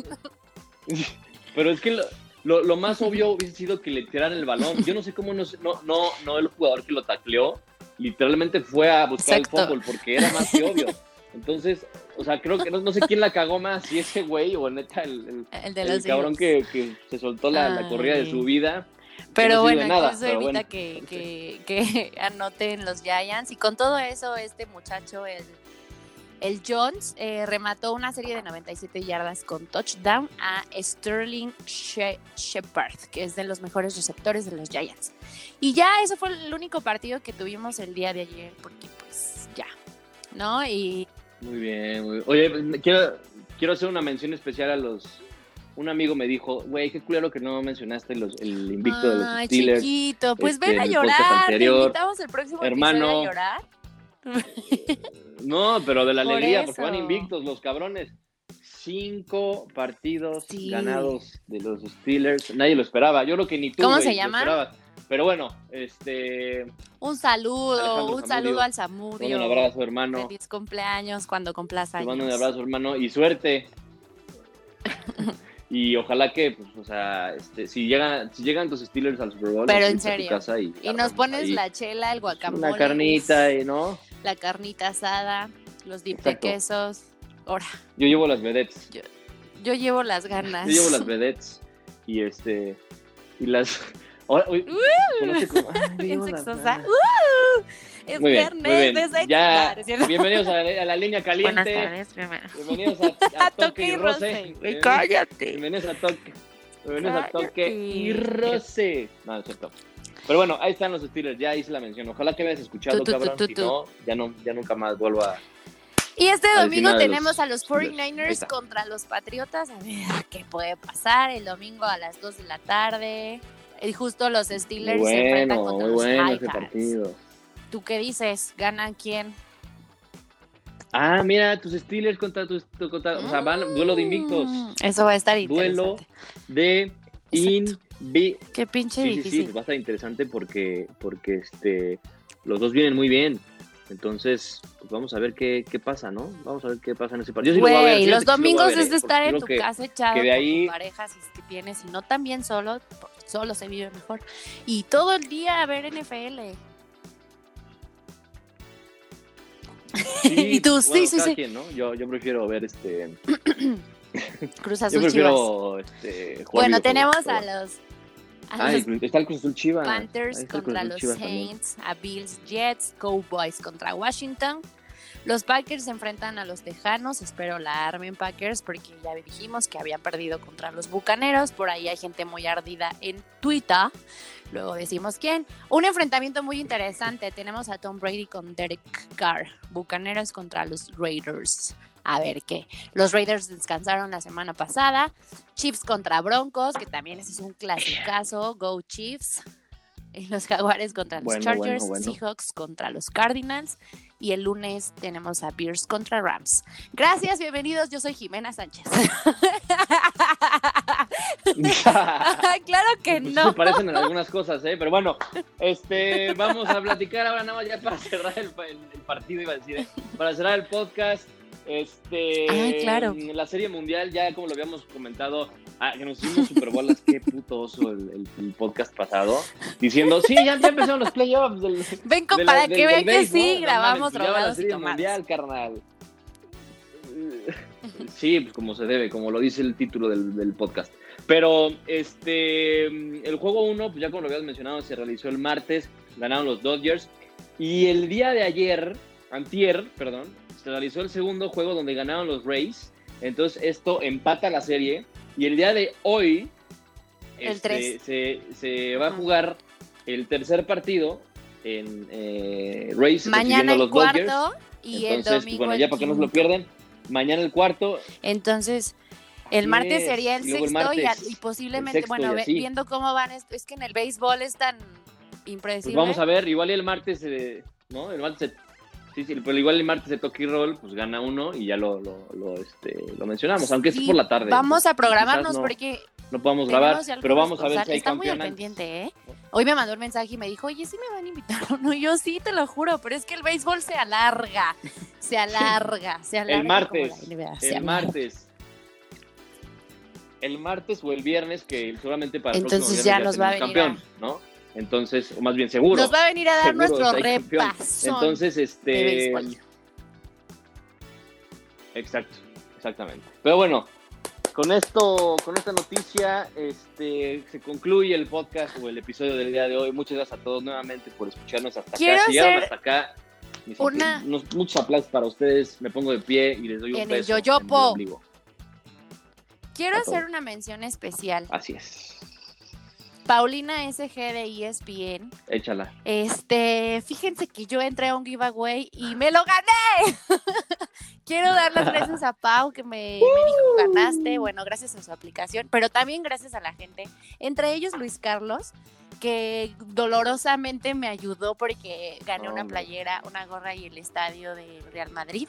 Pero es que lo, lo, lo más obvio hubiese sido que le tiraran el balón. Yo no sé cómo no, no, no, no el jugador que lo tacleó literalmente fue a buscar Exacto. el fútbol porque era más que obvio. Entonces, o sea, creo que no, no sé quién la cagó más, si ese güey o neta el, el- El de el cabrón que, que se soltó la, la corrida de su vida. Pero no bueno, nada, eso evita bueno. que, que, que anoten los Giants. Y con todo eso, este muchacho, el, el Jones, eh, remató una serie de 97 yardas con touchdown a Sterling She- Shepard, que es de los mejores receptores de los Giants. Y ya eso fue el único partido que tuvimos el día de ayer, porque pues ya, ¿no? Y Muy bien, muy bien. Oye, quiero, quiero hacer una mención especial a los... Un amigo me dijo, güey, qué culero que no mencionaste los, el invicto de los Steelers. chiquito, pues este, ven a llorar. Te invitamos el próximo Hermano. a llorar. No, pero de la Por alegría, porque van eso. invictos los cabrones. Cinco partidos Sí. ganados de los Steelers. Nadie lo esperaba. Yo creo que ni tú. ¿Cómo güey, se llama? Pero bueno, este. Un saludo, Alejandro un Zamudio. saludo al te mando un abrazo, hermano. Feliz cumpleaños cuando cumplas Te años. mando un abrazo, hermano. Y suerte. y ojalá que, pues, o sea, este, si, llegan, si llegan tus Steelers al Super Bowl, Pero en invitas a tu serio. casa y, Y nos pones ahí la chela, el guacamole. Una carnita, y, ¿no? la carnita asada, los dip de quesos. Ahora, Yo llevo las vedettes. yo llevo las ganas. Yo llevo las vedettes y este y las ahora uy, conoce como- ay, yo Bien sexosa. ¡Uh! Es Muy bien, muy viernes bien. de sexo. Ya, bienvenidos a la, a la línea Buenas caliente. tardes. Bienvenidos a, Toque y Roce. Bienvenidos, cállate. bienvenidos a Toque. Bienvenidos a Toque y. Roce. No, no es cierto. Pero bueno, ahí están los Steelers, ya hice la mención. Ojalá que hayas escuchado, tu, cabrón. Si no, ya no, ya nunca más vuelvo a. Y este domingo tenemos los a los Steelers. Ahí 49ers está. contra los Patriotas. A ver qué puede pasar el domingo a las 2 de la tarde. Y justo los Steelers se enfrentan contra muy los bueno ese partido. ¿Tú qué dices? ¿Ganan quién? Ah, mira, tus Steelers contra tus. tu- contra- o sea, van duelo de invictos. Mm, Eso va a estar Duelo interesante. de invictos. Qué pinche Sí, sí, sí, difícil. pues va a estar interesante porque, porque este, los dos vienen muy bien. Entonces, pues vamos a ver qué, qué pasa, ¿no? Vamos a ver qué pasa en ese partido. Yo sí lo voy a ver, Güey, fíjate los sí lo domingos ver, es eh, de estar porque en tu que- casa echado que de con tu pareja, si es que tienes, y no también solo, solo se vive mejor. Y todo el día a ver NFL. y tú, bueno, sí, sí, cada sí. quien, ¿no? Yo, yo prefiero ver este. Cruz Yo Azul Chivas. prefiero este, jugar Bueno, tenemos a los, a Ah, los está el Cruz Azul Chivas. Panthers contra Azul los Chivas también. Saints, a Bills Jets, Cowboys contra Washington. Los Packers se enfrentan a los Tejanos, espero la armen Packers porque ya dijimos que habían perdido contra los Bucaneros, por ahí hay gente muy ardida en Twitter, luego decimos quién. Un enfrentamiento muy interesante, tenemos a Tom Brady con Derek Carr, Bucaneros contra los Raiders. A ver qué. Los Raiders descansaron la semana pasada. Chiefs contra Broncos, que también ese es un clasicazo. Go Chiefs. Y los Jaguares contra los Bueno, Chargers. bueno, bueno. Seahawks contra los Cardinals. Y el lunes tenemos a Bears contra Rams. Gracias, bienvenidos. Yo soy Jimena Sánchez. claro que Pues no. Se parecen en algunas cosas, ¿eh? Pero bueno, este, vamos a platicar ahora nada más ya para cerrar el, el- el partido, iba a decir, ¿eh? Para cerrar el podcast, este, Ay, claro. La Serie Mundial, ya como lo habíamos comentado, Ah, que nos hicimos super bolas, qué puto oso el, el- el podcast pasado, diciendo, sí, ya, ya empezaron los playoffs del, Ven de la- para del- que vean que ¿no? sí, No grabamos mames, ya va la y Serie mundial, carnal. Sí, pues como se debe, como lo dice el título del, del podcast. Pero este, el juego 1, pues ya como lo habías mencionado, se realizó el martes, ganaron los Dodgers. Y el día de ayer, antier, perdón, se realizó el segundo juego donde ganaron los Rays. Entonces esto empata la serie. Y el día de hoy El este, se, se va a jugar el tercer partido en eh, Rays Mañana el los Dodgers. cuarto y el Entonces, pues, domingo bueno, el ya para que no se lo pierden, mañana el cuarto. Entonces, el martes es. sería el Y el sexto y, y posiblemente, el sexto bueno, y viendo cómo van, es, es que en el béisbol es tan Pues impredecible. vamos a ver, igual y el martes, eh, ¿no? El martes, sí, sí, pero igual el martes de Toki Roll, pues gana uno y ya lo, lo, lo, este, lo mencionamos, aunque es por la tarde. Vamos a programarnos no, porque no podamos grabar, pero vamos a ver si hay Está muy al pendiente, ¿eh? Hoy me mandó un mensaje y me dijo, oye, ¿sí me van a invitar o no? Yo sí, te lo juro, pero es que el béisbol se alarga, se alarga, se alarga. El martes, NBA, el martes. El martes o el viernes, que seguramente para el Entonces próximo ya nos va a venir campeón, ¿no? Entonces, o más bien seguro. Nos va a venir a dar seguro nuestro repasón Entonces, este. Exacto, exactamente. Pero bueno, con esto, con esta noticia, este, se concluye el podcast o el episodio del día de hoy. Muchas gracias a todos nuevamente por escucharnos hasta Quiero acá. Si llegaron hasta acá, una- unos- muchos aplausos para ustedes. Me pongo de pie y les doy un En el beso. en yoyopo. ombligo. Quiero a hacer una mención especial. Así es. Paulina SG de ESPN. Échala. Este, fíjense que yo entré a un giveaway y me lo gané. Quiero dar las gracias a Pau que me, me dijo ganaste, bueno, gracias a su aplicación, pero también gracias a la gente, entre ellos Luis Carlos, que dolorosamente me ayudó porque gané una playera, una gorra y el estadio de Real Madrid.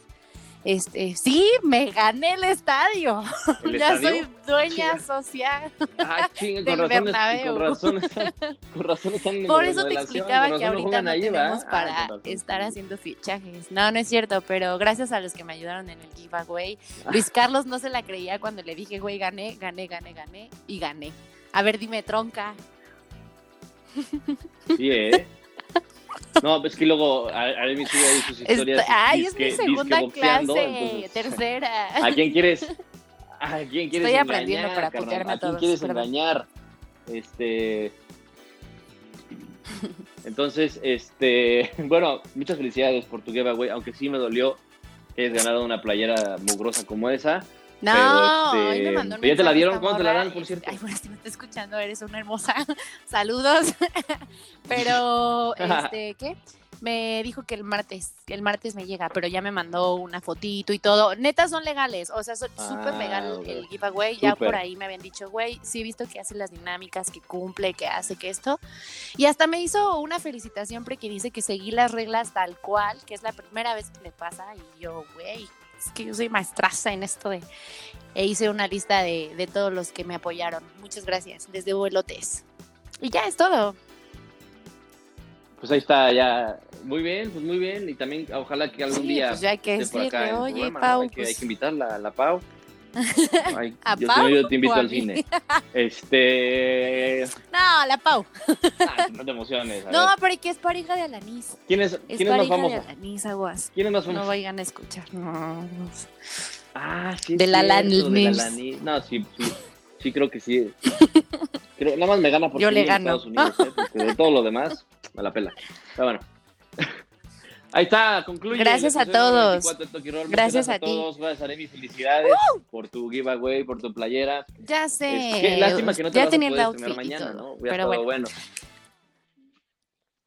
Este, sí, me gané el estadio. ¿El ya estadio? soy dueña social. Ah, chinga, del con razón, Bernabéu. con razón están, con razón están en Por eso te explicaba que ahorita no ahí, tenemos Ah, para estar haciendo fichajes. No, no es cierto, pero gracias a los que me ayudaron en el giveaway. Luis Carlos no se la creía cuando le dije, güey, gané, gané, gané, gané y gané. A ver, dime, tronca. Sí, ¿eh? No, es que luego Aremi sube ahí sus historias. Ay, es disque- mi segunda boxeando, clase, entonces, tercera. ¿A quién quieres? ¿A quién quieres Estoy aprendiendo engañar, para carnal? putearme a ¿A quién todos, quieres perdón. engañar? Este... Entonces, este... Bueno, muchas felicidades por tu giveaway, aunque sí me dolió que hayas ganado una playera mugrosa como esa. No, Pero, hoy me este, mandó un ¿ya te la dieron? ¿Cuándo te la dan, por este, cierto? Ay, bueno, si me está escuchando, eres una hermosa. Saludos. Pero, este, ¿qué? Me dijo que el martes, el martes me llega, pero ya me mandó una fotito y todo. Neta, son legales, o sea, son súper Ah, legal ok. el giveaway. Ya Súper. por ahí me habían dicho, güey, sí he visto que hace las dinámicas, que cumple, que hace, que esto. Y hasta me hizo una felicitación porque dice que seguí las reglas tal cual, que es la primera vez que le pasa. Y yo, güey, es que yo soy maestraza en esto de... E hice una lista de, de todos los que me apoyaron. Muchas gracias, desde Vuelotes. Y ya es todo. Pues ahí está, ya. Muy bien, pues muy bien. Y también, ojalá que algún Sí, día pues ya hay que esté por acá decirle, oye, programa, ¿no? Pau, hay, que, hay pues- que invitarla a la Pau. Ay, ¿A yo, Pau yo te invito a al cine. Este. No, la Pau. ah, no te emociones. a No, ver. pero que es pareja de Alanis. ¿Quién es, Es quién es más pareja de famoso? Alanis, aguas. ¿Quién es más No famoso? vayan a escuchar. No, no. Ah, sí. De la Alanis. la Alanis. No, sí, sí. Sí, creo que sí. Creo- nada más me gana por Yo le gano. Estados Unidos, ¿eh? porque de todo lo demás, me la pela. Pero bueno. Ahí está, concluye. Gracias a todos. 94 de Toki Roll. Muchas Gracias a ti. todos. Gracias, Aremi. Felicidades por tu giveaway, por tu playera. Ya sé. Es que lástima que no te ya vas a poder estrenar mañana, ¿no? Hubiera Pero bueno, bueno.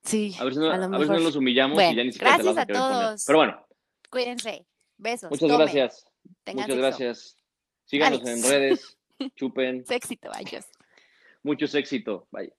sí. A ver si no, a lo a ver si mejor. no los humillamos Bueno, y ya ni siquiera te gracias a a poner. todos. Pero bueno, Cuídense. Besos. muchas tomen, gracias. tengan Muchas sexo. gracias. Síganos en redes. Chupen. Éxito, adiós. Mucho éxito. Bye.